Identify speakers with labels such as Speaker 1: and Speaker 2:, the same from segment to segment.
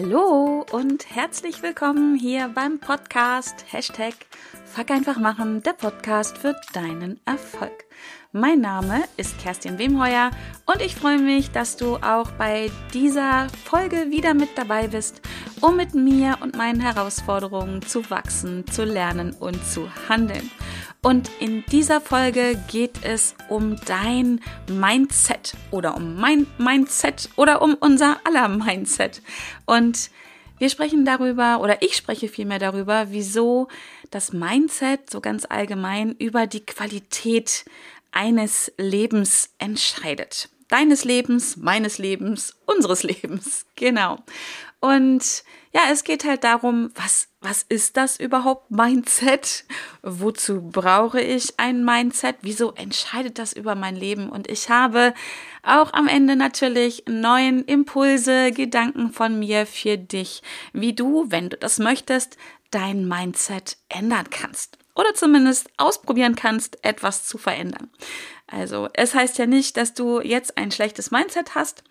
Speaker 1: Hallo und herzlich willkommen hier beim Podcast Hashtag Fuck einfach machen, der Podcast für deinen Erfolg. Mein Name ist Kerstin Wemheuer und ich freue mich, dass du auch bei dieser Folge wieder mit dabei bist, um mit mir und meinen Herausforderungen zu wachsen, zu lernen und zu handeln. Und in dieser Folge geht es um dein Mindset oder um mein Mindset oder um unser aller Mindset. Und wir sprechen darüber oder ich spreche vielmehr darüber, wieso das Mindset so ganz allgemein über die Qualität eines Lebens entscheidet. Deines Lebens, meines Lebens, unseres Lebens. Genau. Und ja, es geht halt darum, was, was ist das überhaupt Mindset? Wozu brauche ich ein Mindset? Wieso entscheidet das über mein Leben? Und ich habe auch am Ende natürlich neuen Impulse, Gedanken von mir für dich, wie du, wenn du das möchtest, dein Mindset ändern kannst. Oder zumindest ausprobieren kannst, etwas zu verändern. Also es heißt ja nicht, dass du jetzt ein schlechtes Mindset hast,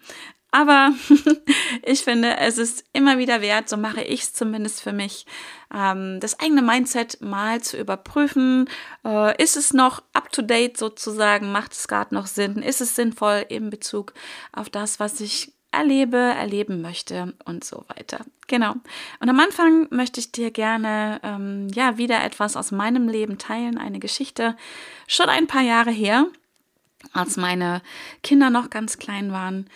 Speaker 1: aber ich finde, es ist immer wieder wert, so mache ich es zumindest für mich, ähm, das eigene Mindset mal zu überprüfen. Äh, ist es noch up-to-date sozusagen? Macht es gerade noch Sinn? Ist es sinnvoll in Bezug auf das, was ich erlebe, erleben möchte und so weiter. Genau. Und am Anfang möchte ich dir gerne ähm, ja wieder etwas aus meinem Leben teilen, eine Geschichte schon ein paar Jahre her, als meine Kinder noch ganz klein waren.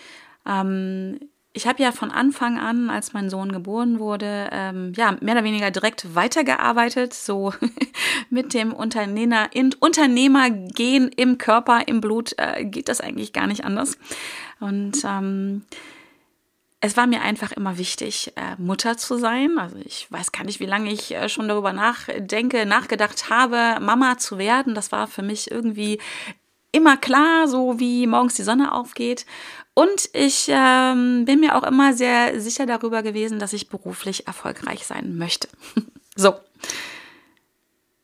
Speaker 1: Ähm, ich habe ja von Anfang an, als mein Sohn geboren wurde, ähm, ja, mehr oder weniger direkt weitergearbeitet, so mit dem Unternehmer, Unternehmergehen im Körper, im Blut, äh, geht das eigentlich gar nicht anders. Und ähm, es war mir einfach immer wichtig, äh, Mutter zu sein. Also ich weiß gar nicht, wie lange ich äh, schon darüber nachdenke, nachgedacht habe, Mama zu werden. Das war für mich irgendwie immer klar, so wie morgens die Sonne aufgeht. Und ich ähm, bin mir auch immer sehr sicher darüber gewesen, dass ich beruflich erfolgreich sein möchte. so.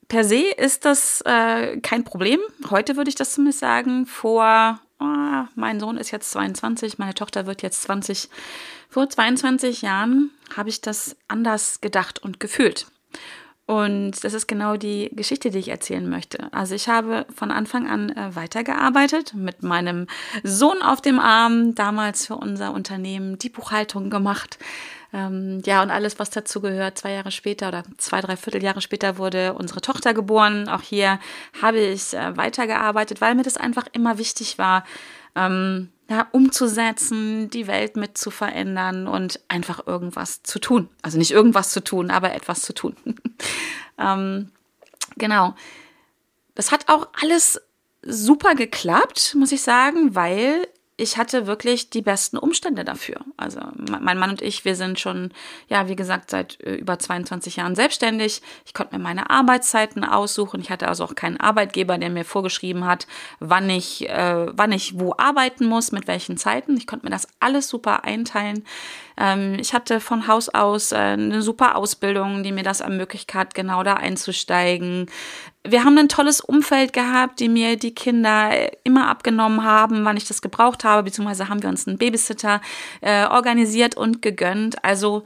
Speaker 1: Per se ist das äh, kein Problem. Heute würde ich das zumindest sagen. Vor, oh, mein Sohn ist jetzt 22, meine Tochter wird jetzt 20. Vor 22 Jahren habe ich das anders gedacht und gefühlt. Und das ist genau die Geschichte, die ich erzählen möchte. Also ich habe von Anfang an äh, weitergearbeitet, mit meinem Sohn auf dem Arm, damals für unser Unternehmen die Buchhaltung gemacht. Ähm, ja, und alles, was dazu gehört. Zwei Jahre später oder zwei, drei Vierteljahre später wurde unsere Tochter geboren. Auch hier habe ich äh, weitergearbeitet, weil mir das einfach immer wichtig war, ähm, ja, umzusetzen, die Welt mit zu verändern und einfach irgendwas zu tun. Also nicht irgendwas zu tun, aber etwas zu tun. ähm, genau. Das hat auch alles super geklappt, muss ich sagen, weil ich hatte wirklich die besten Umstände dafür. Also mein Mann und ich, wir sind schon, ja, wie gesagt, seit äh, über 22 Jahren selbstständig. Ich konnte mir meine Arbeitszeiten aussuchen. Ich hatte also auch keinen Arbeitgeber, der mir vorgeschrieben hat, wann ich, äh, wann ich wo arbeiten muss, mit welchen Zeiten. Ich konnte mir das alles super einteilen. Ähm, ich hatte von Haus aus äh, eine super Ausbildung, die mir das ermöglicht hat, genau da einzusteigen wir haben ein tolles Umfeld gehabt, die mir die Kinder immer abgenommen haben, wann ich das gebraucht habe, beziehungsweise haben wir uns einen Babysitter äh, organisiert und gegönnt. Also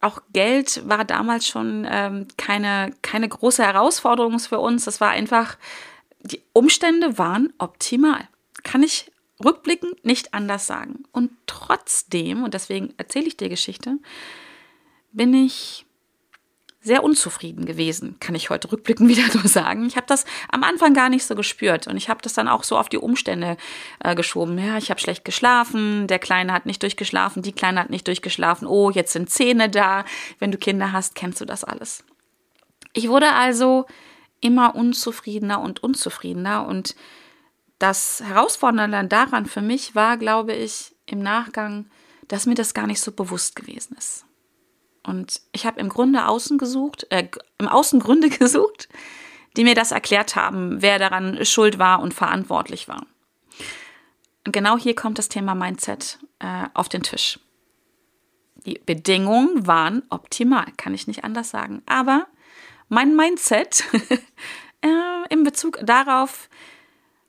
Speaker 1: auch Geld war damals schon ähm, keine, keine große Herausforderung für uns. Das war einfach, die Umstände waren optimal. Kann ich rückblickend nicht anders sagen. Und trotzdem, und deswegen erzähle ich dir Geschichte, bin ich sehr unzufrieden gewesen, kann ich heute rückblickend wieder so sagen. Ich habe das am Anfang gar nicht so gespürt und ich habe das dann auch so auf die Umstände äh, geschoben. Ja, ich habe schlecht geschlafen, der Kleine hat nicht durchgeschlafen, die Kleine hat nicht durchgeschlafen. Oh, jetzt sind Zähne da. Wenn du Kinder hast, kennst du das alles. Ich wurde also immer unzufriedener und unzufriedener und das Herausfordernde daran für mich war, glaube ich, im Nachgang, dass mir das gar nicht so bewusst gewesen ist. Und ich habe im Grunde außen gesucht, äh, im Außen Gründe gesucht, die mir das erklärt haben, wer daran schuld war und verantwortlich war. Und genau hier kommt das Thema Mindset äh, auf den Tisch. Die Bedingungen waren optimal, kann ich nicht anders sagen. Aber mein Mindset äh, in Bezug darauf,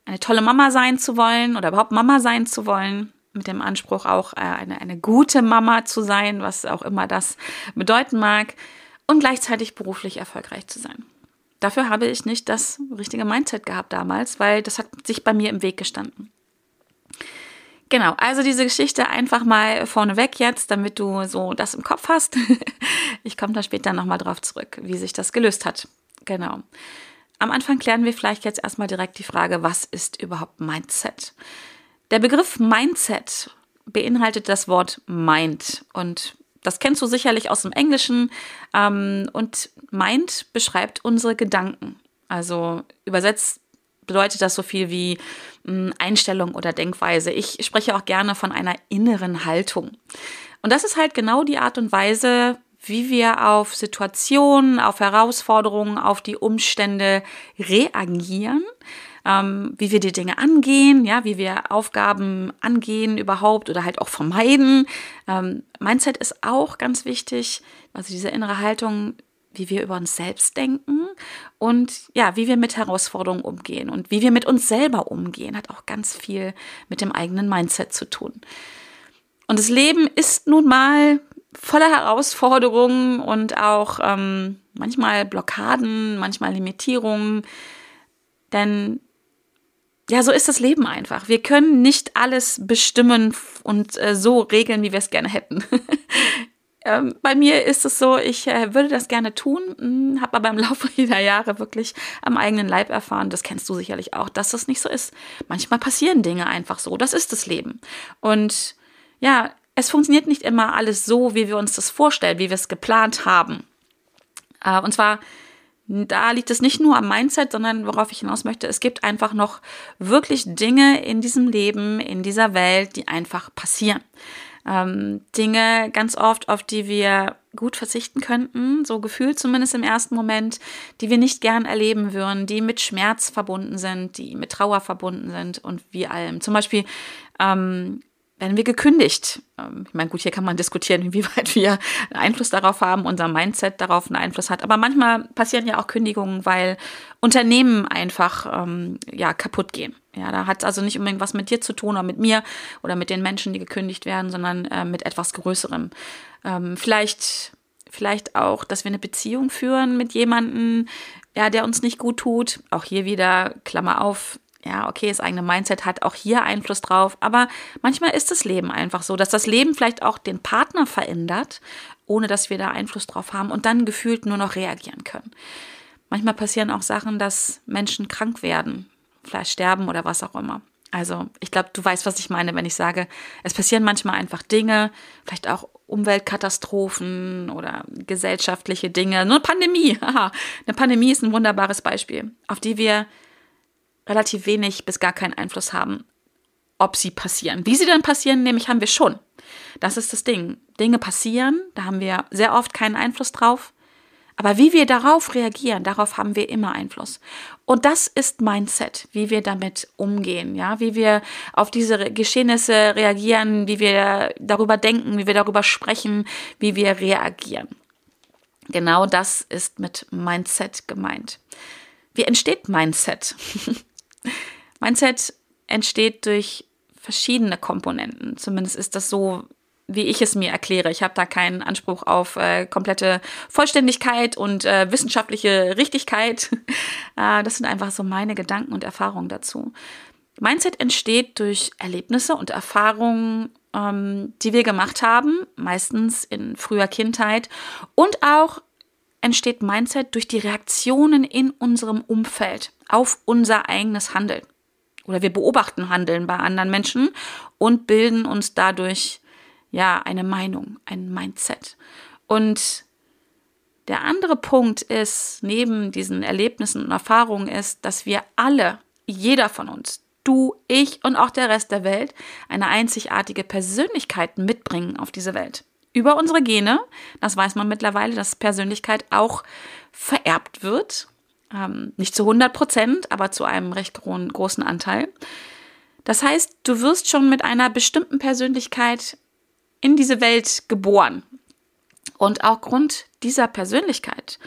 Speaker 1: eine tolle Mama sein zu wollen oder überhaupt Mama sein zu wollen, mit dem Anspruch auch äh, eine, eine gute Mama zu sein, was auch immer das bedeuten mag, und gleichzeitig beruflich erfolgreich zu sein. Dafür habe ich nicht das richtige Mindset gehabt damals, weil das hat sich bei mir im Weg gestanden. Genau, also diese Geschichte einfach mal vorneweg jetzt, damit du so das im Kopf hast. ich komme da später nochmal drauf zurück, wie sich das gelöst hat. Genau. Am Anfang klären wir vielleicht jetzt erstmal direkt die Frage, was ist überhaupt Mindset? Der Begriff Mindset beinhaltet das Wort Mind und das kennst du sicherlich aus dem Englischen. Ähm, und Mind beschreibt unsere Gedanken. Also übersetzt bedeutet das so viel wie mh, hm, Einstellung oder Denkweise. Ich spreche auch gerne von einer inneren Haltung. Und das ist halt genau die Art und Weise, wie wir auf Situationen, auf Herausforderungen, auf die Umstände reagieren, ähm, wie wir die Dinge angehen, ja, wie wir Aufgaben angehen überhaupt oder halt auch vermeiden. Ähm, Mindset ist auch ganz wichtig, also diese innere Haltung, wie wir über uns selbst denken und ja, wie wir mit Herausforderungen umgehen und wie wir mit uns selber umgehen, hat auch ganz viel mit dem eigenen Mindset zu tun. Und das Leben ist nun mal voller Herausforderungen und auch ähm, manchmal Blockaden, manchmal Limitierungen. Denn ja, so ist das Leben einfach. Wir können nicht alles bestimmen und äh, so regeln, wie wir es gerne hätten. ähm, bei mir ist es so, ich äh, würde das gerne tun, hm, habe aber im Laufe der Jahre wirklich am eigenen Leib erfahren, das kennst du sicherlich auch, dass das nicht so ist. Manchmal passieren Dinge einfach so, das ist das Leben. Und ja, es funktioniert nicht immer alles so, wie wir uns das vorstellen, wie wir es geplant haben. Äh, und zwar da liegt es nicht nur am Mindset, sondern worauf ich hinaus möchte, es gibt einfach noch wirklich Dinge in diesem Leben, in dieser Welt, die einfach passieren. Ähm, Dinge ganz oft, auf die wir gut verzichten könnten, so gefühlt zumindest im ersten Moment, die wir nicht gern erleben würden, die mit Schmerz verbunden sind, die mit Trauer verbunden sind und wie allem. Zum Beispiel ähm, werden wir gekündigt. Ähm, ich meine, gut, hier kann man diskutieren, inwieweit wir einen Einfluss darauf haben, unser Mindset darauf einen Einfluss hat. Aber manchmal passieren ja auch Kündigungen, weil Unternehmen einfach ähm, ja kaputt gehen. Ja, da hat es also nicht unbedingt was mit dir zu tun oder mit mir oder mit den Menschen, die gekündigt werden, sondern äh, mit etwas Größerem. Ähm, vielleicht, vielleicht auch, dass wir eine Beziehung führen mit jemandem, ja, der uns nicht gut tut. Auch hier wieder Klammer auf, ja, okay, das eigene Mindset hat auch hier Einfluss drauf, aber manchmal ist das Leben einfach so, dass das Leben vielleicht auch den Partner verändert, ohne dass wir da Einfluss drauf haben und dann gefühlt nur noch reagieren können. Manchmal passieren auch Sachen, dass Menschen krank werden, vielleicht sterben oder was auch immer. Also, ich glaube, du weißt, was ich meine, wenn ich sage, es passieren manchmal einfach Dinge, vielleicht auch Umweltkatastrophen oder gesellschaftliche Dinge. Nur Pandemie, haha. Eine Pandemie ist ein wunderbares Beispiel, auf die wir relativ wenig bis gar keinen Einfluss haben, ob sie passieren. Wie sie dann passieren, nämlich haben wir schon. Das ist das Ding. Dinge passieren, da haben wir sehr oft keinen Einfluss drauf. Aber wie wir darauf reagieren, darauf haben wir immer Einfluss. Und das ist Mindset, wie wir damit umgehen, ja, wie wir auf diese Geschehnisse reagieren, wie wir darüber denken, wie wir darüber sprechen, wie wir reagieren. Genau das ist mit Mindset gemeint. Wie entsteht Mindset? Mindset entsteht durch verschiedene Komponenten. Zumindest ist das so, wie ich es mir erkläre. Ich habe da keinen Anspruch auf äh, komplette Vollständigkeit und äh, wissenschaftliche Richtigkeit. äh, das sind einfach so meine Gedanken und Erfahrungen dazu. Mindset entsteht durch Erlebnisse und Erfahrungen, ähm, die wir gemacht haben, meistens in früher Kindheit und auch entsteht Mindset durch die Reaktionen in unserem Umfeld auf unser eigenes Handeln. Oder wir beobachten Handeln bei anderen Menschen und bilden uns dadurch ja eine Meinung, ein Mindset. Und der andere Punkt ist, neben diesen Erlebnissen und Erfahrungen ist, dass wir alle, jeder von uns, du, ich und auch der Rest der Welt, eine einzigartige Persönlichkeit mitbringen auf diese Welt über unsere Gene. Das weiß man mittlerweile, dass Persönlichkeit auch vererbt wird. Ähm, nicht zu 100 Prozent, aber zu einem recht großen Anteil. Das heißt, du wirst schon mit einer bestimmten Persönlichkeit in diese Welt geboren. Und auch Grund dieser Persönlichkeit,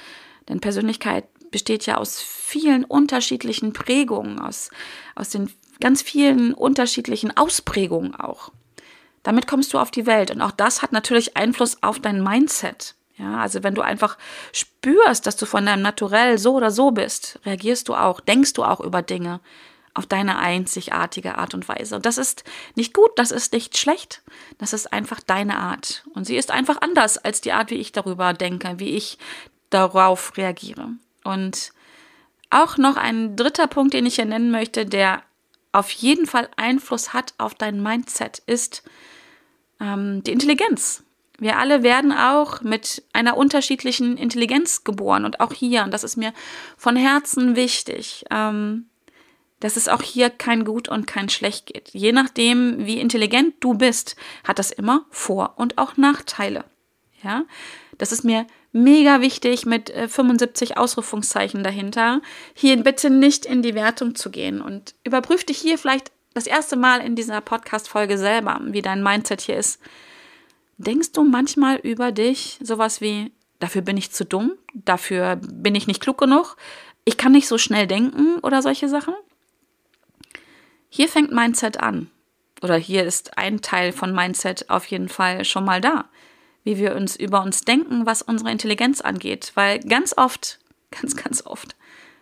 Speaker 1: denn Persönlichkeit besteht ja aus vielen unterschiedlichen Prägungen, aus, aus den ganz vielen unterschiedlichen Ausprägungen auch. Damit kommst du auf die Welt. Und auch das hat natürlich Einfluss auf dein Mindset. Ja, also wenn du einfach spürst, dass du von deinem Naturell so oder so bist, reagierst du auch, denkst du auch über Dinge auf deine einzigartige Art und Weise. Und das ist nicht gut, das ist nicht schlecht, das ist einfach deine Art. Und sie ist einfach anders als die Art, wie ich darüber denke, wie ich darauf reagiere. Und auch noch ein dritter Punkt, den ich hier nennen möchte, der auf jeden Fall Einfluss hat auf dein Mindset, ist ähm, die Intelligenz. Wir alle werden auch mit einer unterschiedlichen Intelligenz geboren und auch hier, und das ist mir von Herzen wichtig, ähm, dass es auch hier kein Gut und kein Schlecht geht. Je nachdem, wie intelligent du bist, hat das immer Vor- und auch Nachteile. Ja, das ist mir mega wichtig mit 75 äh, Ausrufungszeichen dahinter, hier bitte nicht in die Wertung zu gehen und überprüf dich hier vielleicht das erste Mal in dieser Podcast-Folge selber, wie dein Mindset hier ist. Denkst du manchmal über dich sowas wie, dafür bin ich zu dumm, dafür bin ich nicht klug genug, ich kann nicht so schnell denken oder solche Sachen? Hier fängt Mindset an. Oder hier ist ein Teil von Mindset auf jeden Fall schon mal da. Wie wir uns über uns denken, was unsere Intelligenz angeht. Weil ganz oft, ganz, ganz oft,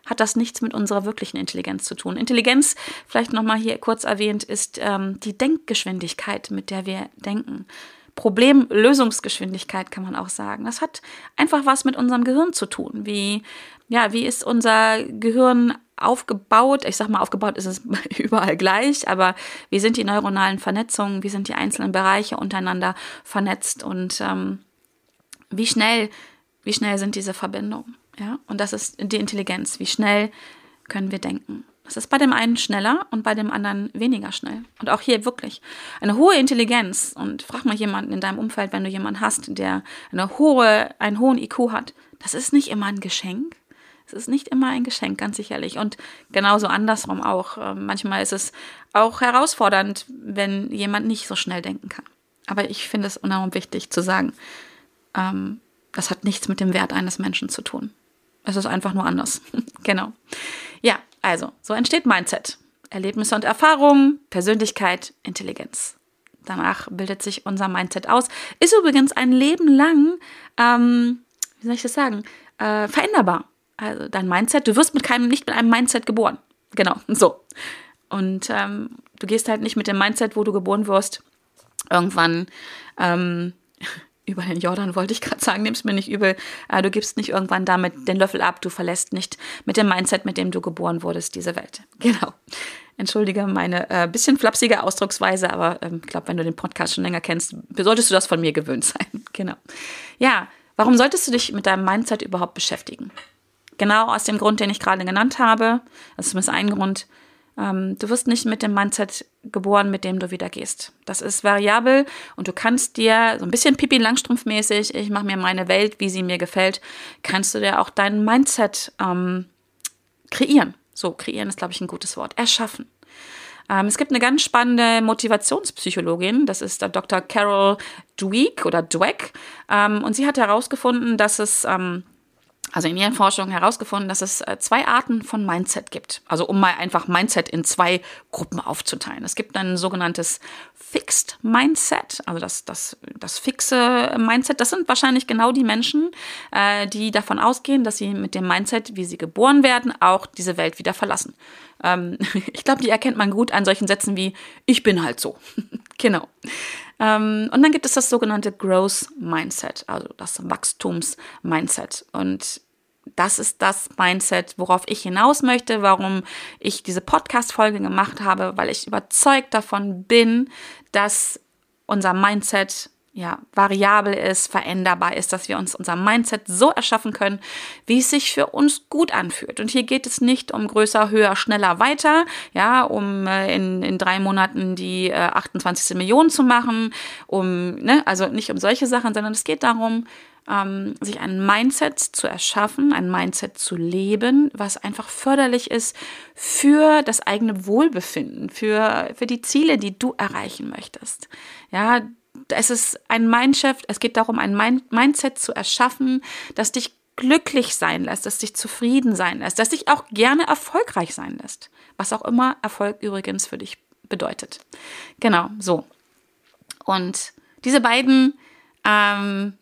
Speaker 1: hat das nichts mit unserer wirklichen Intelligenz zu tun. Intelligenz, vielleicht nochmal hier kurz erwähnt, ist ähm, die Denkgeschwindigkeit, mit der wir denken. Problemlösungsgeschwindigkeit kann man auch sagen. Das hat einfach was mit unserem Gehirn zu tun. Wie, ja, wie ist unser Gehirn aufgebaut? Ich sag mal, aufgebaut ist es überall gleich, aber wie sind die neuronalen Vernetzungen? Wie sind die einzelnen Bereiche untereinander vernetzt? Und ähm, wie schnell, wie schnell sind diese Verbindungen? Ja, und das ist die Intelligenz. Wie schnell können wir denken? Das ist bei dem einen schneller und bei dem anderen weniger schnell. Und auch hier wirklich eine hohe Intelligenz. Und frag mal jemanden in deinem Umfeld, wenn du jemanden hast, der eine hohe, einen hohen IQ hat. Das ist nicht immer ein Geschenk. Es ist nicht immer ein Geschenk, ganz sicherlich. Und genauso andersrum auch. Ähm, manchmal ist es auch herausfordernd, wenn jemand nicht so schnell denken kann. Aber ich finde es enorm wichtig zu sagen, ähm, das hat nichts mit dem Wert eines Menschen zu tun. Es ist einfach nur anders. genau. Ja, also, so entsteht Mindset. Erlebnisse und Erfahrungen, Persönlichkeit, Intelligenz. Danach bildet sich unser Mindset aus. Ist übrigens ein Leben lang, ähm, wie soll ich das sagen, äh, veränderbar. Also dein Mindset, du wirst mit keinem, nicht mit einem Mindset geboren. Genau, so. Und ähm, du gehst halt nicht mit dem Mindset, wo du geboren wirst, irgendwann ähm, über den Jordan wollte ich gerade sagen, nimm's mir nicht übel. Äh, du gibst nicht irgendwann damit den Löffel ab, du verlässt nicht mit dem Mindset, mit dem du geboren wurdest, diese Welt. Genau. Entschuldige meine äh, bisschen flapsige Ausdrucksweise, aber ähm, ich glaube, wenn du den Podcast schon länger kennst, solltest du das von mir gewöhnt sein. genau. Ja, warum solltest du dich mit deinem Mindset überhaupt beschäftigen? Genau aus dem Grund, den ich gerade genannt habe. Das ist zumindest ein Grund. Ähm, du wirst nicht mit dem Mindset geboren, mit dem du wieder gehst. Das ist variabel und du kannst dir so ein bisschen Pipi Langstrumpf-mäßig, ich mache mir meine Welt, wie sie mir gefällt, kannst du dir auch dein Mindset ähm, kreieren. So, kreieren ist, glaube ich, ein gutes Wort. Erschaffen. Ähm, es gibt eine ganz spannende Motivationspsychologin, das ist Dr. Carol Dweck oder Dweck. Ähm, und sie hat herausgefunden, dass es ähm, also in ihren Forschungen herausgefunden, dass es äh, zwei Arten von Mindset gibt. Also um mal einfach Mindset in zwei Gruppen aufzuteilen. Es gibt ein sogenanntes Fixed Mindset, also das, das, das fixe Mindset. Das sind wahrscheinlich genau die Menschen, äh, die davon ausgehen, dass sie mit dem Mindset, wie sie geboren werden, auch diese Welt wieder verlassen. Ähm, ich glaube, die erkennt man gut an solchen Sätzen wie ich bin halt so. genau. Ähm, und dann gibt es das sogenannte Growth Mindset, also das Wachstums-Mindset. Und das ist das Mindset, worauf ich hinaus möchte, warum ich diese Podcast-Folge gemacht habe, weil ich überzeugt davon bin, dass unser Mindset ja, variabel ist, veränderbar ist, dass wir uns unser Mindset so erschaffen können, wie es sich für uns gut anfühlt. Und hier geht es nicht um größer, höher, schneller, weiter, ja, um äh, in, in drei Monaten die äh, 28. Million zu machen, um, ne, also nicht um solche Sachen, sondern es geht darum, ähm, sich ein Mindset zu erschaffen, ein Mindset zu leben, was einfach förderlich ist für das eigene Wohlbefinden, für, für die Ziele, die du erreichen möchtest. Ja, es ist ein Mindshift, es geht darum, ein Mindset zu erschaffen, das dich glücklich sein lässt, das dich zufrieden sein lässt, das dich auch gerne erfolgreich sein lässt. Was auch immer Erfolg übrigens für dich bedeutet. Genau, so. Und diese beiden ähm,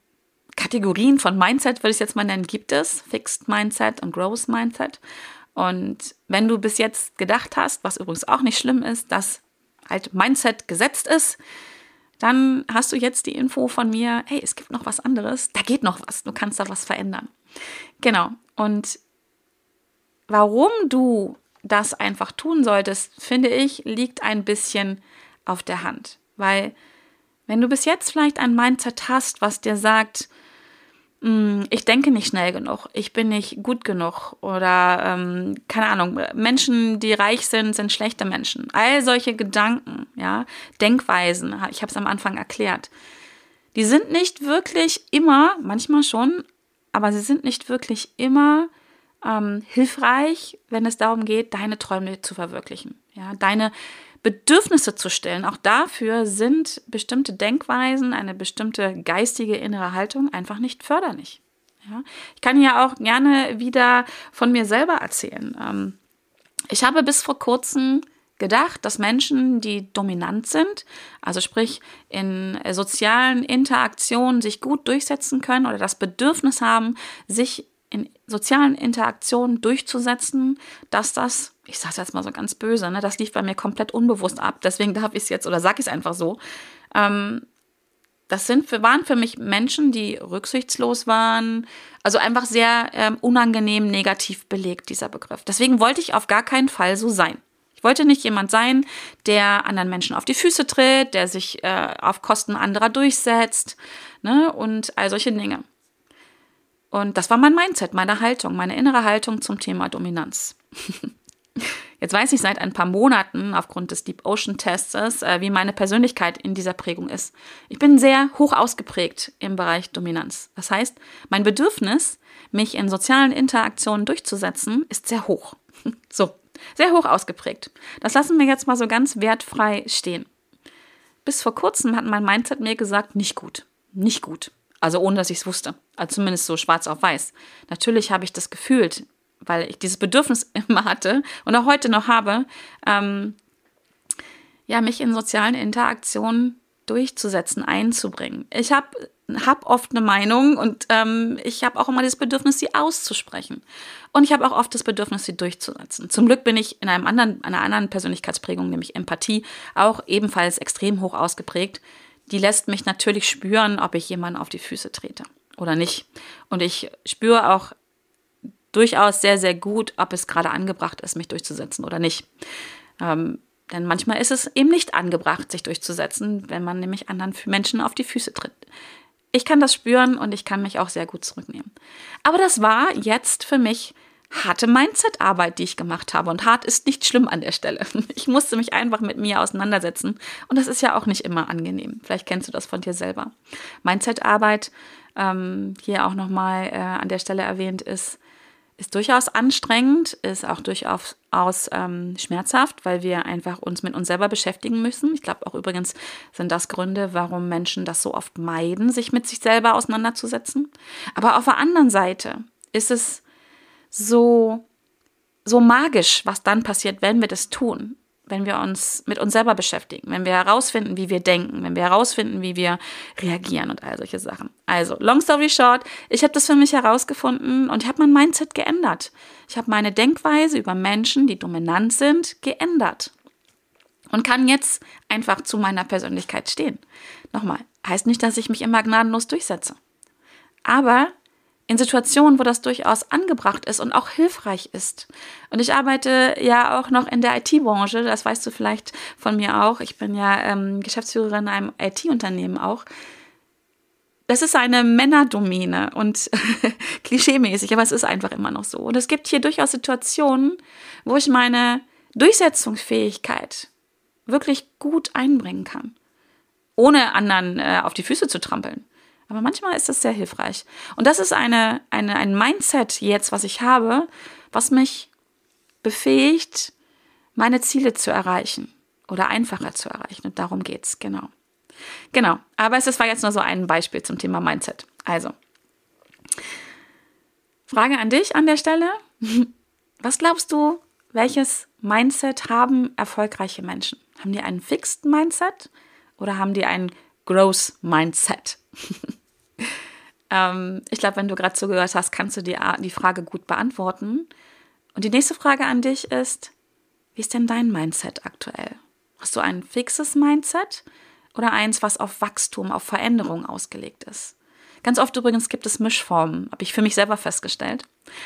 Speaker 1: Kategorien von Mindset, würde ich jetzt mal nennen, gibt es. Fixed Mindset und Growth Mindset. Und wenn du bis jetzt gedacht hast, was übrigens auch nicht schlimm ist, dass halt Mindset gesetzt ist, dann hast du jetzt die Info von mir, hey, es gibt noch was anderes, da geht noch was, du kannst da was verändern. Genau. Und warum du das einfach tun solltest, finde ich, liegt ein bisschen auf der Hand. Weil wenn du bis jetzt vielleicht ein Mindset hast, was dir sagt, ich denke nicht schnell genug, ich bin nicht gut genug. Oder ähm, keine Ahnung, Menschen, die reich sind, sind schlechte Menschen. All solche Gedanken, ja, Denkweisen, ich habe es am Anfang erklärt, die sind nicht wirklich immer, manchmal schon, aber sie sind nicht wirklich immer ähm, hilfreich, wenn es darum geht, deine Träume zu verwirklichen, ja, deine Bedürfnisse zu stellen. Auch dafür sind bestimmte Denkweisen, eine bestimmte geistige innere Haltung einfach nicht förderlich. Ja? Ich kann ja auch gerne wieder von mir selber erzählen. Ähm, ich habe bis vor kurzem gedacht, dass Menschen, die dominant sind, also sprich in sozialen Interaktionen sich gut durchsetzen können oder das Bedürfnis haben, sich in sozialen Interaktionen durchzusetzen, dass das ich sage es jetzt mal so ganz böse, ne, das lief bei mir komplett unbewusst ab. Deswegen darf ich es jetzt oder sage ich es einfach so. Ähm, das sind für, waren für mich Menschen, die rücksichtslos waren, also einfach sehr ähm, unangenehm negativ belegt, dieser Begriff. Deswegen wollte ich auf gar keinen Fall so sein. Ich wollte nicht jemand sein, der anderen Menschen auf die Füße tritt, der sich äh, auf Kosten anderer durchsetzt ne, und all solche Dinge. Und das war mein Mindset, meine Haltung, meine innere Haltung zum Thema Dominanz. Jetzt weiß ich seit ein paar Monaten aufgrund des Deep Ocean Tests, äh, wie meine Persönlichkeit in dieser Prägung ist. Ich bin sehr hoch ausgeprägt im Bereich Dominanz. Das heißt, mein Bedürfnis, mich in sozialen Interaktionen durchzusetzen, ist sehr hoch. So, sehr hoch ausgeprägt. Das lassen wir jetzt mal so ganz wertfrei stehen. Bis vor kurzem hat mein Mindset mir gesagt, nicht gut, nicht gut. Also ohne dass ich es wusste. Also zumindest so schwarz auf weiß. Natürlich habe ich das gefühlt weil ich dieses Bedürfnis immer hatte und auch heute noch habe, ähm, ja, mich in sozialen Interaktionen durchzusetzen, einzubringen. Ich habe hab oft eine Meinung und ähm, ich habe auch immer das Bedürfnis, sie auszusprechen. Und ich habe auch oft das Bedürfnis, sie durchzusetzen. Zum Glück bin ich in einem anderen, einer anderen Persönlichkeitsprägung, nämlich Empathie, auch ebenfalls extrem hoch ausgeprägt. Die lässt mich natürlich spüren, ob ich jemanden auf die Füße trete oder nicht. Und ich spüre auch durchaus sehr, sehr gut, ob es gerade angebracht ist, mich durchzusetzen oder nicht. Ähm, denn manchmal ist es eben nicht angebracht, sich durchzusetzen, wenn man nämlich anderen Menschen auf die Füße tritt. Ich kann das spüren und ich kann mich auch sehr gut zurücknehmen. Aber das war jetzt für mich harte Mindset-Arbeit, die ich gemacht habe. Und hart ist nicht schlimm an der Stelle. Ich musste mich einfach mit mir auseinandersetzen. Und das ist ja auch nicht immer angenehm. Vielleicht kennst du das von dir selber. Mindset-Arbeit, ähm, hier auch nochmal äh, an der Stelle erwähnt, ist ist durchaus anstrengend, ist auch durchaus aus, ähm, schmerzhaft, weil wir einfach uns mit uns selber beschäftigen müssen. Ich glaube auch übrigens sind das Gründe, warum Menschen das so oft meiden, sich mit sich selber auseinanderzusetzen. Aber auf der anderen Seite ist es so, so magisch, was dann passiert, wenn wir das tun wenn wir uns mit uns selber beschäftigen, wenn wir herausfinden, wie wir denken, wenn wir herausfinden, wie wir reagieren und all solche Sachen. Also, long story short, ich habe das für mich herausgefunden und ich habe mein Mindset geändert. Ich habe meine Denkweise über Menschen, die dominant sind, geändert. Und kann jetzt einfach zu meiner Persönlichkeit stehen. Nochmal, heißt nicht, dass ich mich immer gnadenlos durchsetze. Aber in Situationen, wo das durchaus angebracht ist und auch hilfreich ist. Und ich arbeite ja auch noch in der IT-Branche, das weißt du vielleicht von mir auch. Ich bin ja ähm, Geschäftsführerin in einem IT-Unternehmen auch. Das ist eine Männerdomäne und klischeemäßig, aber es ist einfach immer noch so. Und es gibt hier durchaus Situationen, wo ich meine Durchsetzungsfähigkeit wirklich gut einbringen kann, ohne anderen äh, auf die Füße zu trampeln. Aber manchmal ist das sehr hilfreich. Und das ist eine, eine, ein Mindset jetzt, was ich habe, was mich befähigt, meine Ziele zu erreichen oder einfacher zu erreichen. Und darum geht's, genau. Genau. Aber es war jetzt nur so ein Beispiel zum Thema Mindset. Also, Frage an dich an der Stelle. Was glaubst du, welches Mindset haben erfolgreiche Menschen? Haben die einen Fixed Mindset oder haben die ein Growth Mindset? ähm, ich glaube, wenn du gerade zugehört hast, kannst du die, die Frage gut beantworten. Und die nächste Frage an dich ist, wie ist denn dein Mindset aktuell? Hast du ein fixes Mindset oder eins, was auf Wachstum, auf Veränderung ausgelegt ist? Ganz oft übrigens gibt es Mischformen, habe ich für mich selber festgestellt.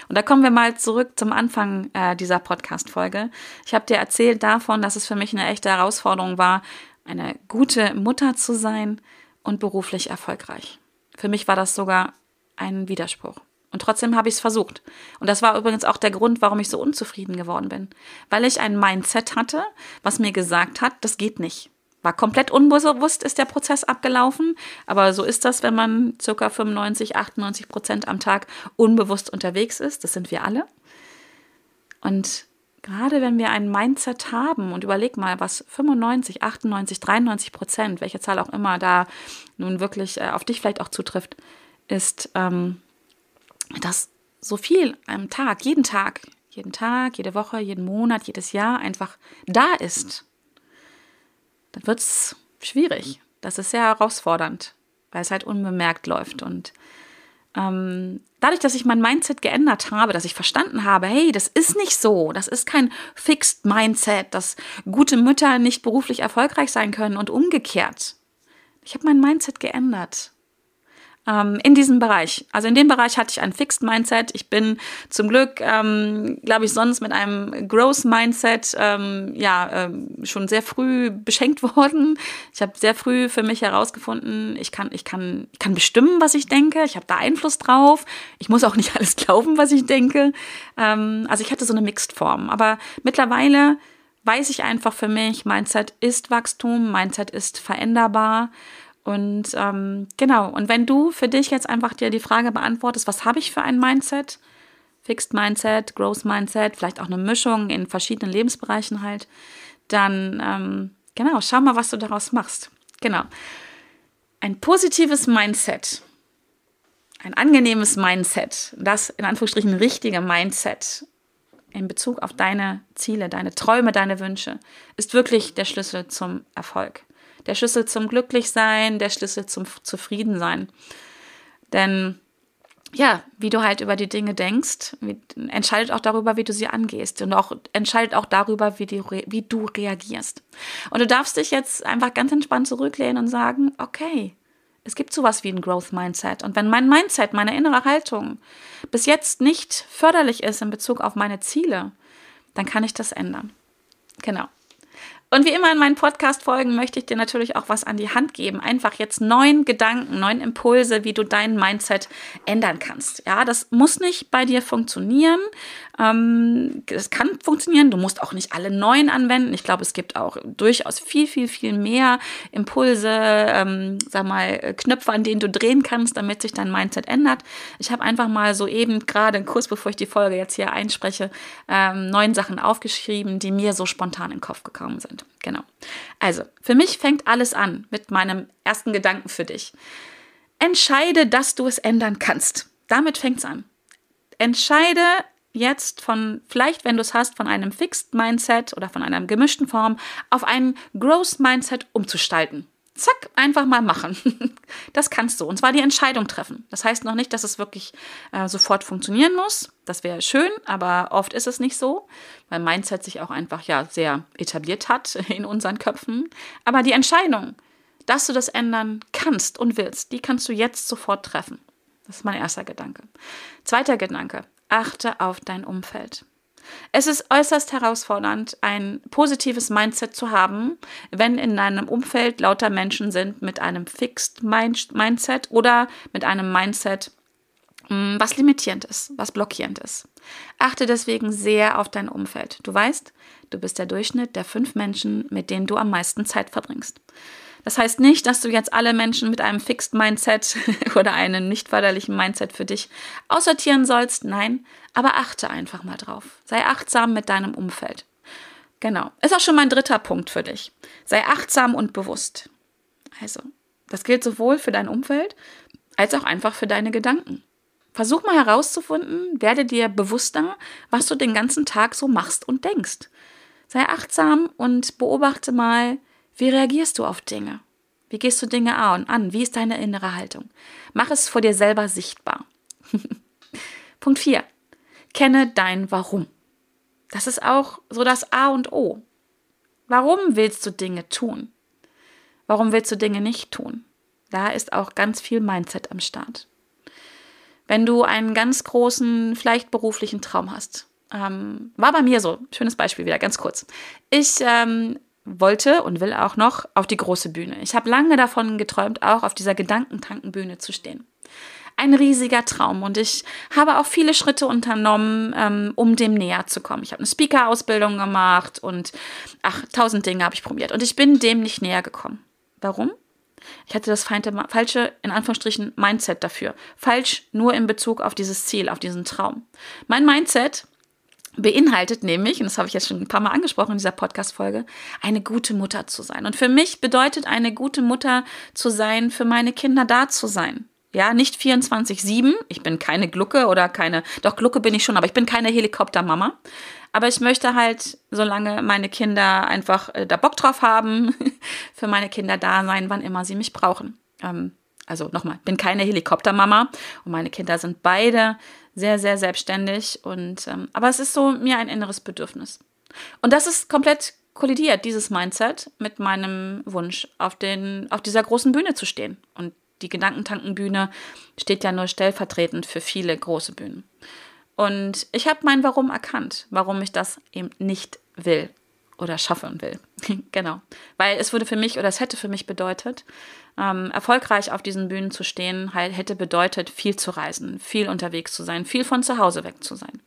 Speaker 1: Und da kommen wir mal zurück zum Anfang äh, dieser Podcast-Folge. Ich habe dir erzählt davon, dass es für mich eine echte Herausforderung war, eine gute Mutter zu sein und beruflich erfolgreich. Für mich war das sogar ein Widerspruch. Und trotzdem habe ich es versucht. Und das war übrigens auch der Grund, warum ich so unzufrieden geworden bin. Weil ich ein Mindset hatte, was mir gesagt hat, das geht nicht. War komplett unbewusst ist der Prozess abgelaufen, aber so ist das, wenn man circa 95, 98 Prozent am Tag unbewusst unterwegs ist. Das sind wir alle. Und gerade wenn wir ein Mindset haben und überleg mal, was 95, 98, 93 Prozent, welche Zahl auch immer da nun wirklich äh, auf dich vielleicht auch zutrifft, ist, ähm, dass so viel am Tag, jeden Tag, jeden Tag, jede Woche, jeden Monat, jedes Jahr einfach da ist dann wird es schwierig. Das ist sehr herausfordernd, weil es halt unbemerkt läuft. Und ähm, dadurch, dass ich mein Mindset geändert habe, dass ich verstanden habe, hey, das ist nicht so, das ist kein Fixed Mindset, dass gute Mütter nicht beruflich erfolgreich sein können und umgekehrt. Ich habe mein Mindset geändert ähm, in diesem Bereich. Also in dem Bereich hatte ich ein Fixed Mindset. Ich bin zum Glück, ähm, glaube ich, sonst mit einem Growth Mindset ähm, ja ähm, schon sehr früh beschenkt worden. Ich habe sehr früh für mich herausgefunden, ich kann, ich kann, ich kann bestimmen, was ich denke. Ich habe da Einfluss drauf. Ich muss auch nicht alles glauben, was ich denke. Ähm, also ich hatte so eine Mixed Form. Aber mittlerweile weiß ich einfach für mich, Mindset ist Wachstum, Mindset ist veränderbar und ähm, genau, und wenn du für dich jetzt einfach dir die Frage beantwortest, was habe ich für ein Mindset? Fixed Mindset, Growth Mindset, vielleicht auch eine Mischung in verschiedenen Lebensbereichen halt, dann ähm, genau, schau mal, was du daraus machst. Genau. Ein positives Mindset, ein angenehmes Mindset, das in Anführungsstrichen richtige Mindset in Bezug auf deine Ziele, deine Träume, deine Wünsche, ist wirklich der Schlüssel zum Erfolg der Schlüssel zum Glücklichsein, der Schlüssel zum Zufriedensein. Denn ja, wie du halt über die Dinge denkst, entscheidet auch darüber, wie du sie angehst und auch entscheidet auch darüber, wie, die, wie du reagierst. Und du darfst dich jetzt einfach ganz entspannt zurücklehnen und sagen, okay, es gibt sowas wie ein Growth Mindset. Und wenn mein Mindset, meine innere Haltung bis jetzt nicht förderlich ist in Bezug auf meine Ziele, dann kann ich das ändern. Genau. Und wie immer in meinen Podcast-Folgen möchte ich dir natürlich auch was an die Hand geben. Einfach jetzt neun Gedanken, neun Impulse, wie du dein Mindset ändern kannst. Ja, das muss nicht bei dir funktionieren. Ähm, das kann funktionieren. Du musst auch nicht alle neun anwenden. Ich glaube, es gibt auch durchaus viel, viel, viel mehr Impulse, ähm, sag mal, Knöpfe, an denen du drehen kannst, damit sich dein Mindset ändert. Ich habe einfach mal so eben gerade kurz bevor ich die Folge jetzt hier einspreche, ähm, neun Sachen aufgeschrieben, die mir so spontan in den Kopf gekommen sind. Genau. Also, für mich fängt alles an mit meinem ersten Gedanken für dich. Entscheide, dass du es ändern kannst. Damit fängt es an. Entscheide jetzt von, vielleicht wenn du es hast, von einem Fixed Mindset oder von einer gemischten Form auf ein Growth Mindset umzustalten zack, einfach mal machen. Das kannst du. Und zwar die Entscheidung treffen. Das heißt noch nicht, dass es wirklich äh, sofort funktionieren muss. Das wäre schön, aber oft ist es nicht so, weil Mindset sich auch einfach ja sehr etabliert hat in unseren Köpfen. Aber die Entscheidung, dass du das ändern kannst und willst, die kannst du jetzt sofort treffen. Das ist mein erster Gedanke. Zweiter Gedanke, achte auf dein Umfeld. Es ist äußerst herausfordernd, ein positives Mindset zu haben, wenn in deinem Umfeld lauter Menschen sind mit einem Fixed Mindset oder mit einem Mindset, hm, was limitierend ist, was blockierend ist. Achte deswegen sehr auf dein Umfeld. Du weißt, du bist der Durchschnitt der fünf Menschen, mit denen du am meisten Zeit verbringst. Das heißt nicht, dass du jetzt alle Menschen mit einem Fixed Mindset oder einem nicht förderlichen Mindset für dich aussortieren sollst. Nein, aber achte einfach mal drauf. Sei achtsam mit deinem Umfeld. Genau. Ist auch schon mein dritter Punkt für dich. Sei achtsam und bewusst. Also, das gilt sowohl für dein Umfeld als auch einfach für deine Gedanken. Versuch mal herauszufinden, werde dir bewusster, was du den ganzen Tag so machst und denkst. Sei achtsam und beobachte mal, wie reagierst du auf Dinge? Wie gehst du Dinge an? Wie ist deine innere Haltung? Mach es vor dir selber sichtbar. Punkt 4. Kenne dein Warum. Das ist auch so das A und O. Warum willst du Dinge tun? Warum willst du Dinge nicht tun? Da ist auch ganz viel Mindset am Start. Wenn du einen ganz großen, vielleicht beruflichen Traum hast, ähm, war bei mir so, schönes Beispiel wieder, ganz kurz. Ich ähm, wollte und will auch noch auf die große Bühne. Ich habe lange davon geträumt, auch auf dieser Gedankentankenbühne zu stehen. Ein riesiger Traum und ich habe auch viele Schritte unternommen, ähm, um dem näher zu kommen. Ich habe eine Speaker-Ausbildung gemacht und ach, tausend Dinge habe ich probiert und ich bin dem nicht näher gekommen. Warum? Ich hatte das falsche, in Anführungsstrichen, Mindset dafür. Falsch nur in Bezug auf dieses Ziel, auf diesen Traum. Mein Mindset beinhaltet nämlich, und das habe ich jetzt schon ein paar Mal angesprochen in dieser Podcast-Folge, eine gute Mutter zu sein. Und für mich bedeutet eine gute Mutter zu sein, für meine Kinder da zu sein. Ja, nicht 24-7. Ich bin keine Glucke oder keine, doch Glucke bin ich schon, aber ich bin keine Helikoptermama. Aber ich möchte halt, solange meine Kinder einfach äh, da Bock drauf haben, für meine Kinder da sein, wann immer sie mich brauchen. Ähm, also nochmal, bin keine Helikoptermama und meine Kinder sind beide sehr, sehr selbstständig. Und ähm, aber es ist so mir ein inneres Bedürfnis. Und das ist komplett kollidiert, dieses Mindset, mit meinem Wunsch, auf, den, auf dieser großen Bühne zu stehen. Und die Gedankentankenbühne steht ja nur stellvertretend für viele große Bühnen. Und ich habe mein Warum erkannt, warum ich das eben nicht will oder schaffen will. genau. Weil es würde für mich oder es hätte für mich bedeutet, ähm, erfolgreich auf diesen Bühnen zu stehen, halt, hätte bedeutet, viel zu reisen, viel unterwegs zu sein, viel von zu Hause weg zu sein.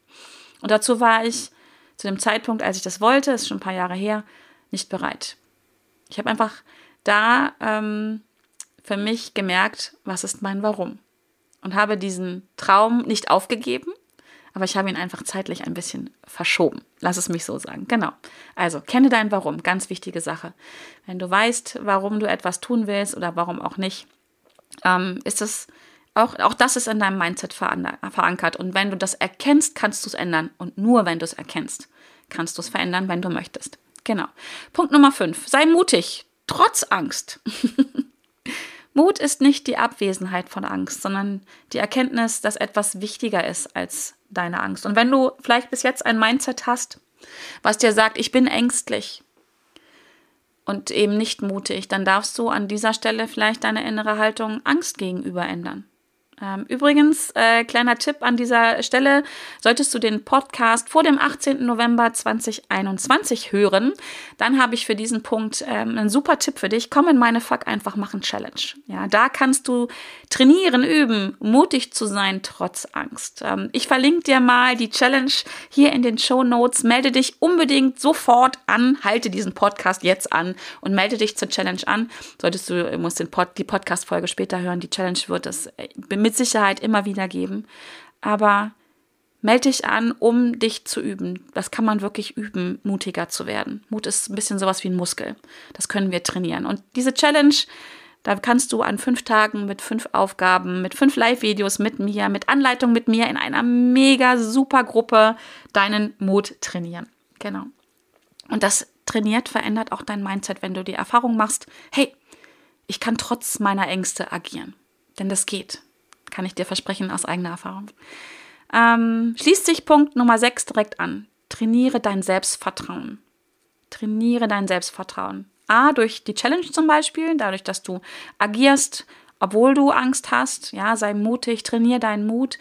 Speaker 1: Und dazu war ich zu dem Zeitpunkt, als ich das wollte, ist schon ein paar Jahre her, nicht bereit. Ich habe einfach da ähm, für mich gemerkt, was ist mein Warum. Und habe diesen Traum nicht aufgegeben, aber ich habe ihn einfach zeitlich ein bisschen verschoben. Lass es mich so sagen. Genau. Also, kenne dein Warum. Ganz wichtige Sache. Wenn du weißt, warum du etwas tun willst oder warum auch nicht, ähm, ist es auch, auch das ist in deinem Mindset verankert. Und wenn du das erkennst, kannst du es ändern. Und nur wenn du es erkennst, kannst du es verändern, wenn du möchtest. Genau. Punkt Nummer 5. Sei mutig, trotz Angst. Mut ist nicht die Abwesenheit von Angst, sondern die Erkenntnis, dass etwas wichtiger ist als deine Angst. Und wenn du vielleicht bis jetzt ein Mindset hast, was dir sagt, ich bin ängstlich und eben nicht mutig, dann darfst du an dieser Stelle vielleicht deine innere Haltung Angst gegenüber ändern. Ähm, übrigens, äh, kleiner Tipp an dieser Stelle, solltest du den Podcast vor dem 18. November 2021 hören, dann habe ich für diesen Punkt ähm, einen super Tipp für dich. Komm in meine Fuck einfach machen Challenge. Ja, da kannst du trainieren, üben, mutig zu sein trotz Angst. Ähm, ich verlinke dir mal die Challenge hier in den Show Notes. Melde dich unbedingt sofort an, halte diesen Podcast jetzt an und melde dich zur Challenge an. Solltest du, musst den Pod, die Podcast-Folge später hören. Die Challenge wird es äh, mit mit Sicherheit immer wieder geben. Aber melde dich an, um dich zu üben. Das kann man wirklich üben, mutiger zu werden. Mut ist ein bisschen sowas wie ein Muskel. Das können wir trainieren. Und diese Challenge, da kannst du an fünf Tagen mit fünf Aufgaben, mit fünf Live-Videos mit mir, mit Anleitung mit mir in einer mega super Gruppe deinen Mut trainieren. Genau. Und das trainiert, verändert auch dein Mindset, wenn du die Erfahrung machst, hey, ich kann trotz meiner Ängste agieren. Denn das geht. Kann ich dir versprechen aus eigener Erfahrung. Ähm, schließt sich Punkt Nummer 6 direkt an. Trainiere dein Selbstvertrauen. Trainiere dein Selbstvertrauen. A, durch die Challenge zum Beispiel, dadurch, dass du agierst, obwohl du Angst hast. Ja, sei mutig, trainiere deinen Mut.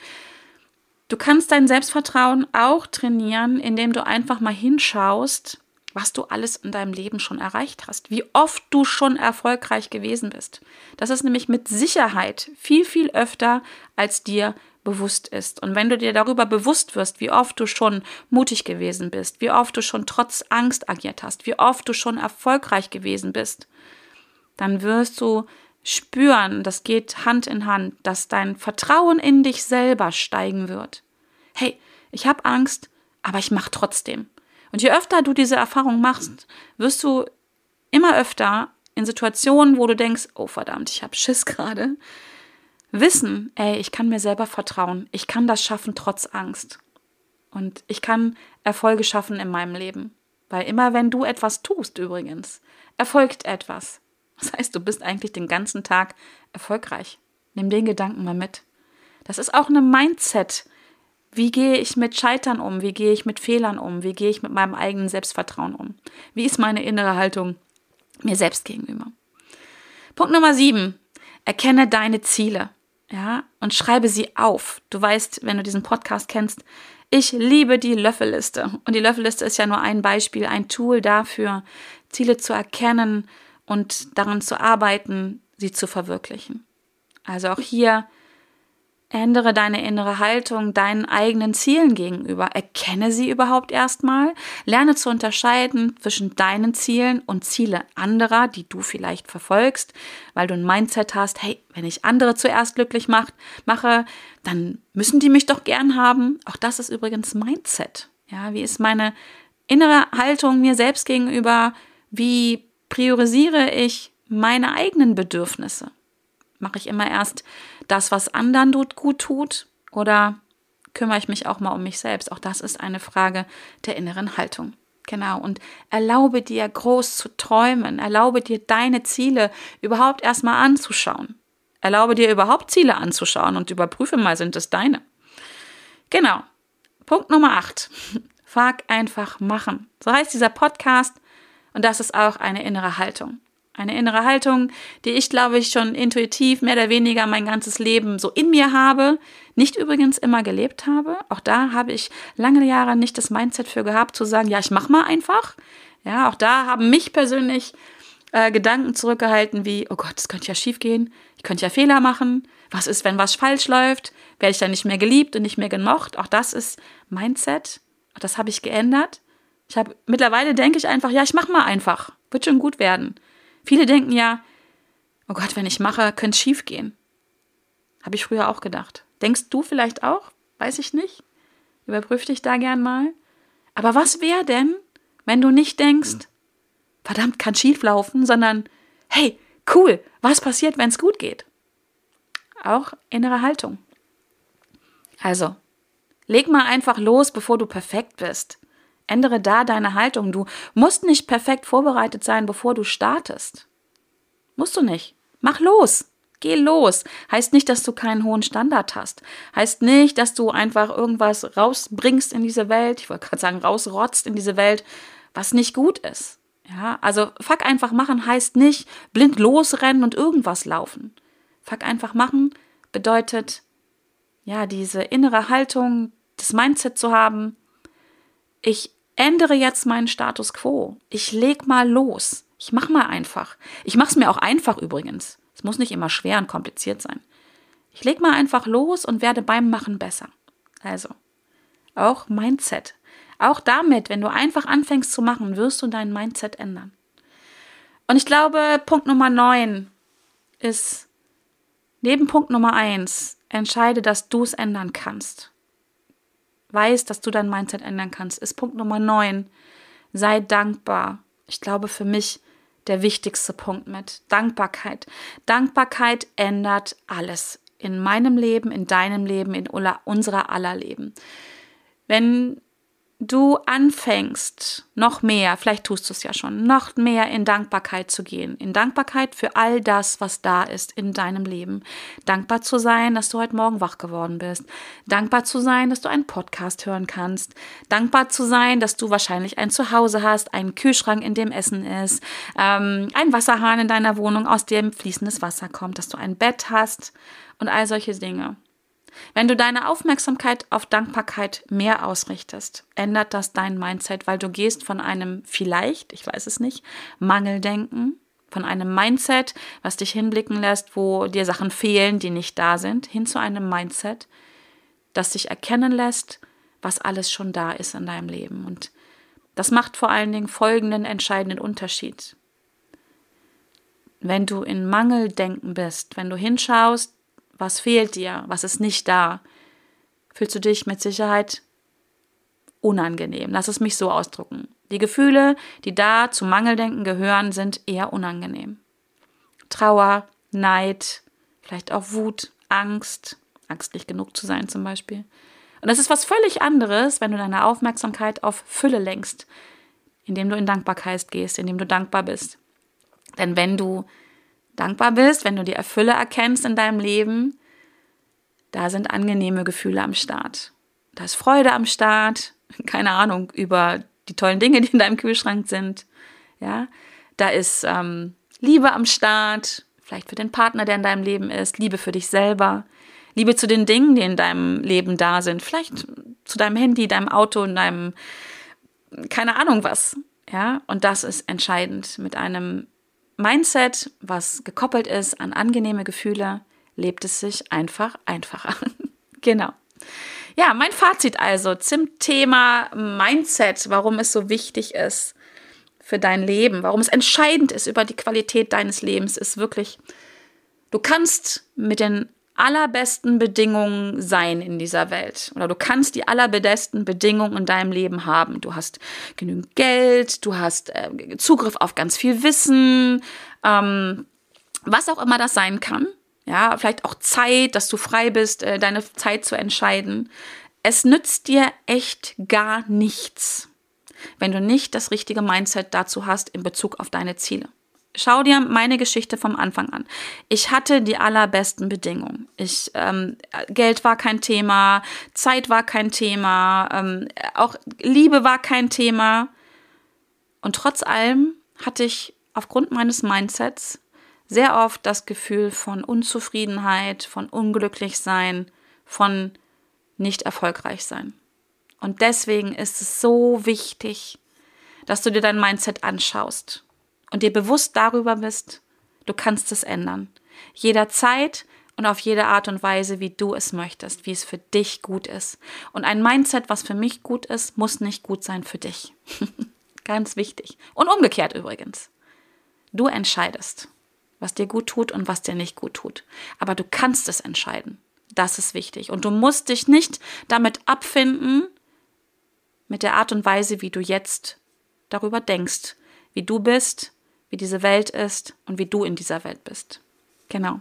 Speaker 1: Du kannst dein Selbstvertrauen auch trainieren, indem du einfach mal hinschaust, was du alles in deinem Leben schon erreicht hast, wie oft du schon erfolgreich gewesen bist. Das ist nämlich mit Sicherheit viel, viel öfter, als dir bewusst ist. Und wenn du dir darüber bewusst wirst, wie oft du schon mutig gewesen bist, wie oft du schon trotz Angst agiert hast, wie oft du schon erfolgreich gewesen bist, dann wirst du spüren, das geht Hand in Hand, dass dein Vertrauen in dich selber steigen wird. Hey, ich habe Angst, aber ich mache trotzdem. Und je öfter du diese Erfahrung machst, wirst du immer öfter in Situationen, wo du denkst, oh verdammt, ich habe Schiss gerade, wissen, ey, ich kann mir selber vertrauen, ich kann das schaffen trotz Angst. Und ich kann Erfolge schaffen in meinem Leben. Weil immer wenn du etwas tust übrigens, erfolgt etwas. Das heißt, du bist eigentlich den ganzen Tag erfolgreich. Nimm den Gedanken mal mit. Das ist auch eine Mindset. Wie gehe ich mit Scheitern um? Wie gehe ich mit Fehlern um? Wie gehe ich mit meinem eigenen Selbstvertrauen um? Wie ist meine innere Haltung mir selbst gegenüber? Punkt Nummer sieben. Erkenne deine Ziele. Ja, und schreibe sie auf. Du weißt, wenn du diesen Podcast kennst, ich liebe die Löffelliste. Und die Löffelliste ist ja nur ein Beispiel, ein Tool dafür, Ziele zu erkennen und daran zu arbeiten, sie zu verwirklichen. Also auch hier Ändere deine innere Haltung deinen eigenen Zielen gegenüber. Erkenne sie überhaupt erstmal. Lerne zu unterscheiden zwischen deinen Zielen und Ziele anderer, die du vielleicht verfolgst, weil du ein Mindset hast, hey, wenn ich andere zuerst glücklich macht, mache, dann müssen die mich doch gern haben. Auch das ist übrigens Mindset. Ja, wie ist meine innere Haltung mir selbst gegenüber? Wie priorisiere ich meine eigenen Bedürfnisse? Mache ich immer erst das, was anderen gut tut? Oder kümmere ich mich auch mal um mich selbst? Auch das ist eine Frage der inneren Haltung. Genau. Und erlaube dir groß zu träumen. Erlaube dir deine Ziele überhaupt erstmal anzuschauen. Erlaube dir überhaupt Ziele anzuschauen und überprüfe mal, sind es deine. Genau. Punkt Nummer 8. Frag einfach machen. So heißt dieser Podcast. Und das ist auch eine innere Haltung. Eine innere Haltung, die ich, glaube ich, schon intuitiv mehr oder weniger mein ganzes Leben so in mir habe, nicht übrigens immer gelebt habe. Auch da habe ich lange Jahre nicht das Mindset für gehabt, zu sagen, ja, ich mach mal einfach. Ja, auch da haben mich persönlich äh, Gedanken zurückgehalten wie, oh Gott, das könnte ja schief gehen, ich könnte ja Fehler machen. Was ist, wenn was falsch läuft? Werde ich dann nicht mehr geliebt und nicht mehr gemocht? Auch das ist Mindset. Auch das habe ich geändert. Ich habe mittlerweile denke ich einfach, ja, ich mach mal einfach. Wird schon gut werden. Viele denken ja, oh Gott, wenn ich mache, könnte es schief gehen. Habe ich früher auch gedacht. Denkst du vielleicht auch? Weiß ich nicht. Überprüf dich da gern mal. Aber was wäre denn, wenn du nicht denkst, verdammt, kann schief laufen, sondern hey, cool, was passiert, wenn es gut geht? Auch innere Haltung. Also, leg mal einfach los, bevor du perfekt bist. Ändere da deine Haltung. Du musst nicht perfekt vorbereitet sein, bevor du startest. Musst du nicht. Mach los. Geh los. Heißt nicht, dass du keinen hohen Standard hast. Heißt nicht, dass du einfach irgendwas rausbringst in diese Welt. Ich wollte gerade sagen, rausrotzt in diese Welt, was nicht gut ist. Ja, also fuck einfach machen heißt nicht blind losrennen und irgendwas laufen. Fuck einfach machen bedeutet, ja, diese innere Haltung, das Mindset zu haben. Ich ändere jetzt meinen Status quo. Ich leg mal los. Ich mach mal einfach. Ich mach's mir auch einfach übrigens. Es muss nicht immer schwer und kompliziert sein. Ich leg mal einfach los und werde beim Machen besser. Also, auch Mindset. Auch damit, wenn du einfach anfängst zu machen, wirst du dein Mindset ändern. Und ich glaube, Punkt Nummer 9 ist neben Punkt Nummer 1, entscheide, dass du es ändern kannst weißt, dass du dein Mindset ändern kannst, ist Punkt Nummer 9. Sei dankbar. Ich glaube für mich der wichtigste Punkt mit Dankbarkeit. Dankbarkeit ändert alles in meinem Leben, in deinem Leben, in unserer aller Leben. Wenn du anfängst, noch mehr, vielleicht tust du es ja schon, noch mehr in Dankbarkeit zu gehen, in Dankbarkeit für all das, was da ist in deinem Leben. Dankbar zu sein, dass du heute Morgen wach geworden bist. Dankbar zu sein, dass du einen Podcast hören kannst. Dankbar zu sein, dass du wahrscheinlich ein Zuhause hast, einen Kühlschrank, in dem Essen ist, ähm, ein Wasserhahn in deiner Wohnung, aus dem fließendes Wasser kommt, dass du ein Bett hast und all solche Dinge. Wenn du deine Aufmerksamkeit auf Dankbarkeit mehr ausrichtest, ändert das dein Mindset, weil du gehst von einem vielleicht, ich weiß es nicht, Mangeldenken, von einem Mindset, was dich hinblicken lässt, wo dir Sachen fehlen, die nicht da sind, hin zu einem Mindset, das dich erkennen lässt, was alles schon da ist in deinem Leben. Und das macht vor allen Dingen folgenden entscheidenden Unterschied. Wenn du in Mangeldenken bist, wenn du hinschaust, was fehlt dir? Was ist nicht da? Fühlst du dich mit Sicherheit unangenehm? Lass es mich so ausdrücken. Die Gefühle, die da zu Mangeldenken gehören, sind eher unangenehm. Trauer, Neid, vielleicht auch Wut, Angst, Angst nicht genug zu sein zum Beispiel. Und das ist was völlig anderes, wenn du deine Aufmerksamkeit auf Fülle lenkst, indem du in Dankbarkeit gehst, indem du dankbar bist. Denn wenn du dankbar bist, wenn du die Erfülle erkennst in deinem Leben, da sind angenehme Gefühle am Start. Da ist Freude am Start, keine Ahnung, über die tollen Dinge, die in deinem Kühlschrank sind. Ja, da ist ähm, Liebe am Start, vielleicht für den Partner, der in deinem Leben ist, Liebe für dich selber, Liebe zu den Dingen, die in deinem Leben da sind, vielleicht zu deinem Handy, deinem Auto, in deinem, keine Ahnung was. Ja, und das ist entscheidend. Mit einem Mindset, was gekoppelt ist an angenehme Gefühle, lebt es sich einfach einfacher. genau. Ja, mein Fazit also zum Thema Mindset, warum es so wichtig ist für dein Leben, warum es entscheidend ist über die Qualität deines Lebens, ist wirklich, du kannst mit den allerbesten Bedingungen sein in dieser Welt. Oder du kannst die allerbesten Bedingungen in deinem Leben haben. Du hast genügend Geld, du hast äh, Zugriff auf ganz viel Wissen, ähm, was auch immer das sein kann. Ja, vielleicht auch Zeit, dass du frei bist, äh, deine Zeit zu entscheiden. Es nützt dir echt gar nichts, wenn du nicht das richtige Mindset dazu hast in Bezug auf deine Ziele. Schau dir meine Geschichte vom Anfang an. Ich hatte die allerbesten Bedingungen. Ich, ähm, Geld war kein Thema, Zeit war kein Thema, ähm, auch Liebe war kein Thema. Und trotz allem hatte ich aufgrund meines Mindsets sehr oft das Gefühl von Unzufriedenheit, von Unglücklichsein, von nicht erfolgreich sein. Und deswegen ist es so wichtig, dass du dir dein Mindset anschaust und dir bewusst darüber bist, du kannst es ändern. Jederzeit und auf jede Art und Weise, wie du es möchtest, wie es für dich gut ist. Und ein Mindset, was für mich gut ist, muss nicht gut sein für dich. Ganz wichtig. Und umgekehrt übrigens. Du entscheidest, was dir gut tut und was dir nicht gut tut. Aber du kannst es entscheiden. Das ist wichtig. Und du musst dich nicht damit abfinden, mit der Art und Weise, wie du jetzt darüber denkst, wie du bist, wie diese Welt ist und wie du in dieser Welt bist. Genau.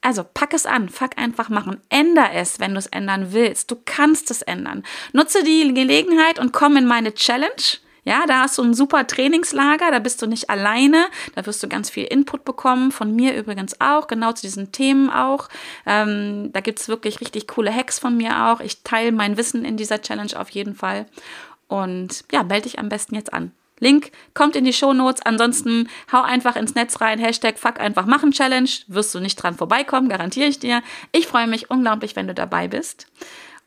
Speaker 1: Also pack es an, fuck einfach machen. Änder es, wenn du es ändern willst. Du kannst es ändern. Nutze die Gelegenheit und komm in meine Challenge. Ja, da hast du ein super Trainingslager, da bist du nicht alleine, da wirst du ganz viel Input bekommen, von mir übrigens auch, genau zu diesen Themen auch. Ähm, da es wirklich richtig coole Hacks von mir auch. Ich teile mein Wissen in dieser Challenge auf jeden Fall. Und ja, melde dich am besten jetzt an. Link kommt in die Show Notes. Ansonsten hau einfach ins Netz rein. Hashtag Fuck einfach machen Challenge. Wirst du nicht dran vorbeikommen, garantiere ich dir. Ich freue mich unglaublich, wenn du dabei bist.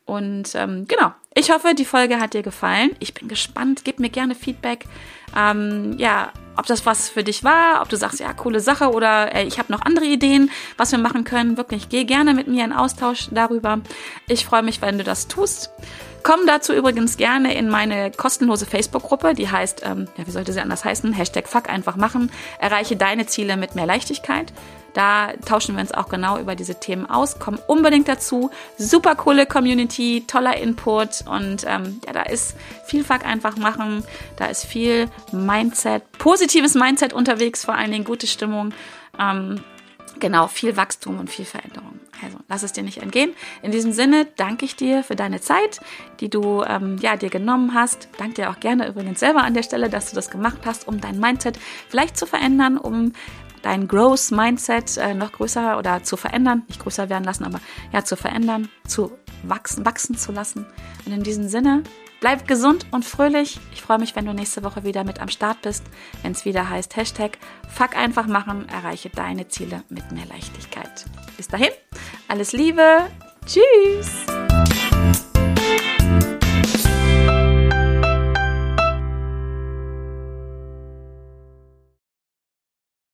Speaker 1: Und ähm, genau, ich hoffe, die Folge hat dir gefallen. Ich bin gespannt. Gib mir gerne Feedback. Ähm, ja, ob das was für dich war, ob du sagst, ja, coole Sache oder ey, ich habe noch andere Ideen, was wir machen können. Wirklich, geh gerne mit mir in Austausch darüber. Ich freue mich, wenn du das tust. Komm dazu übrigens gerne in meine kostenlose Facebook-Gruppe, die heißt, ähm, ja, wie sollte sie anders heißen? Hashtag Fuck einfach machen. Erreiche deine Ziele mit mehr Leichtigkeit. Da tauschen wir uns auch genau über diese Themen aus. Komm unbedingt dazu. Super coole Community, toller Input und ähm, ja, da ist viel Fuck einfach machen. Da ist viel Mindset, positives Mindset unterwegs, vor allen Dingen gute Stimmung. Ähm, genau, viel Wachstum und viel Veränderung. Also lass es dir nicht entgehen. In diesem Sinne danke ich dir für deine Zeit, die du ähm, ja, dir genommen hast. Danke dir auch gerne übrigens selber an der Stelle, dass du das gemacht hast, um dein Mindset vielleicht zu verändern, um dein Growth Mindset äh, noch größer oder zu verändern, nicht größer werden lassen, aber ja, zu verändern, zu wachsen, wachsen zu lassen. Und in diesem Sinne, bleib gesund und fröhlich. Ich freue mich, wenn du nächste Woche wieder mit am Start bist, wenn es wieder heißt Hashtag Fuck einfach machen, erreiche deine Ziele mit mehr Leichtigkeit. Bis dahin, alles Liebe, tschüss!